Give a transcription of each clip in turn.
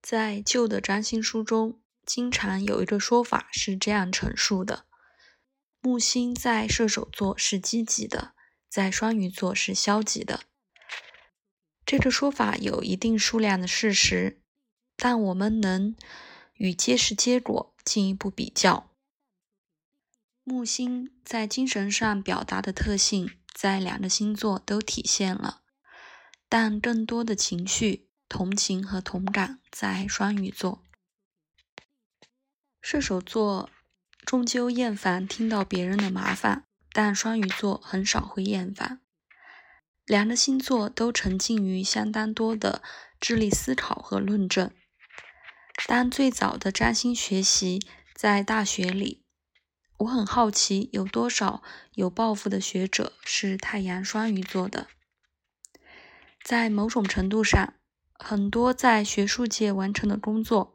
在旧的占星书中，经常有一个说法是这样陈述的：木星在射手座是积极的，在双鱼座是消极的。这个说法有一定数量的事实，但我们能与揭示结果进一步比较。木星在精神上表达的特性，在两个星座都体现了，但更多的情绪。同情和同感在双鱼座，射手座终究厌烦听到别人的麻烦，但双鱼座很少会厌烦。两个星座都沉浸于相当多的智力思考和论证。当最早的占星学习在大学里，我很好奇有多少有抱负的学者是太阳双鱼座的，在某种程度上。很多在学术界完成的工作，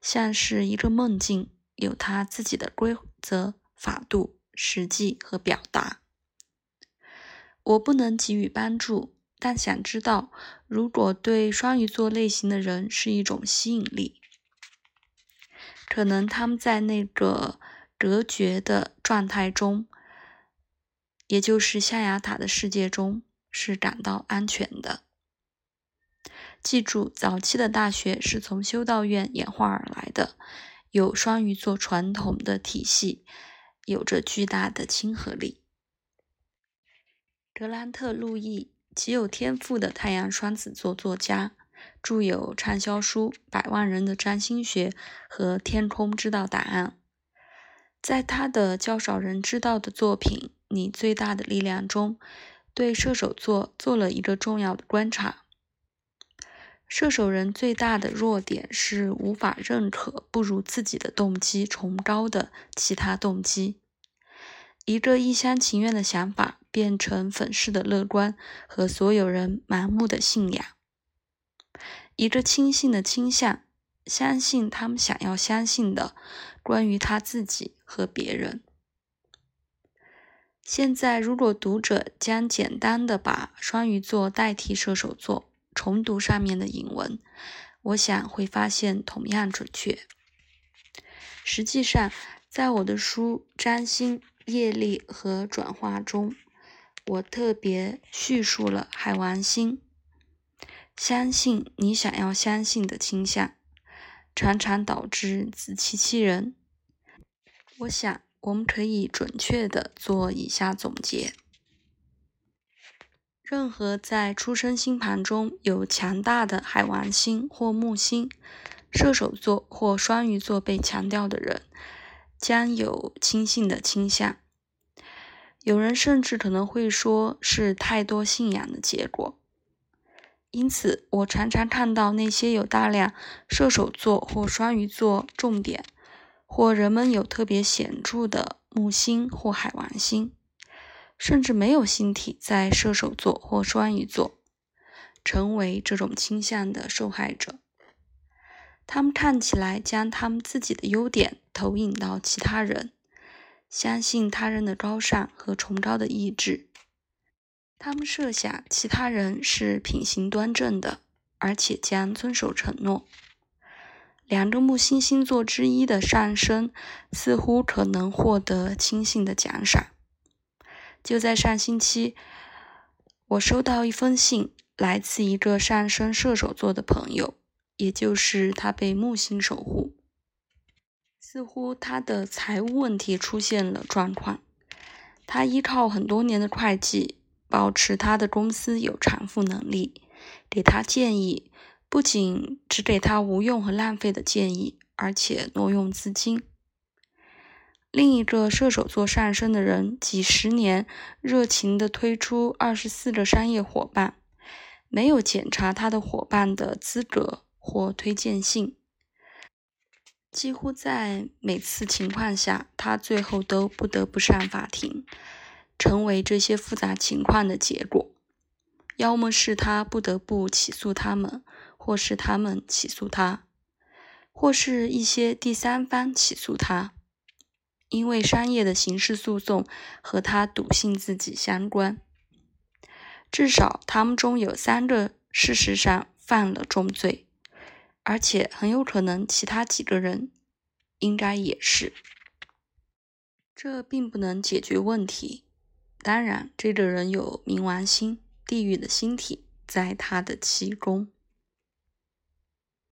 像是一个梦境，有它自己的规则、法度、实际和表达。我不能给予帮助，但想知道，如果对双鱼座类型的人是一种吸引力，可能他们在那个隔绝的状态中，也就是象牙塔的世界中，是感到安全的。记住，早期的大学是从修道院演化而来的，有双鱼座传统的体系，有着巨大的亲和力。格兰特·路易，极有天赋的太阳双子座作家，著有畅销书《百万人的占星学》和《天空知道答案》。在他的较少人知道的作品《你最大的力量》中，对射手座做了一个重要的观察。射手人最大的弱点是无法认可不如自己的动机崇高的其他动机。一个一厢情愿的想法变成粉饰的乐观和所有人盲目的信仰。一个轻信的倾向，相信他们想要相信的关于他自己和别人。现在，如果读者将简单的把双鱼座代替射手座。重读上面的引文，我想会发现同样准确。实际上，在我的书《占星业力和转化》中，我特别叙述了海王星相信你想要相信的倾向，常常导致自欺欺人。我想，我们可以准确的做以下总结。任何在出生星盘中有强大的海王星或木星、射手座或双鱼座被强调的人，将有轻信的倾向。有人甚至可能会说是太多信仰的结果。因此，我常常看到那些有大量射手座或双鱼座重点，或人们有特别显著的木星或海王星。甚至没有星体在射手座或双鱼座，成为这种倾向的受害者。他们看起来将他们自己的优点投影到其他人，相信他人的高尚和崇高的意志。他们设想其他人是品行端正的，而且将遵守承诺。两个木星星座之一的上升似乎可能获得轻信的奖赏。就在上星期，我收到一封信，来自一个上升射手座的朋友，也就是他被木星守护。似乎他的财务问题出现了状况。他依靠很多年的会计，保持他的公司有偿付能力，给他建议，不仅只给他无用和浪费的建议，而且挪用资金。另一个射手座上升的人，几十年热情地推出二十四个商业伙伴，没有检查他的伙伴的资格或推荐信。几乎在每次情况下，他最后都不得不上法庭，成为这些复杂情况的结果。要么是他不得不起诉他们，或是他们起诉他，或是一些第三方起诉他。因为商业的刑事诉讼和他笃信自己相关，至少他们中有三个事实上犯了重罪，而且很有可能其他几个人应该也是。这并不能解决问题。当然，这个人有冥王星、地狱的星体在他的七宫。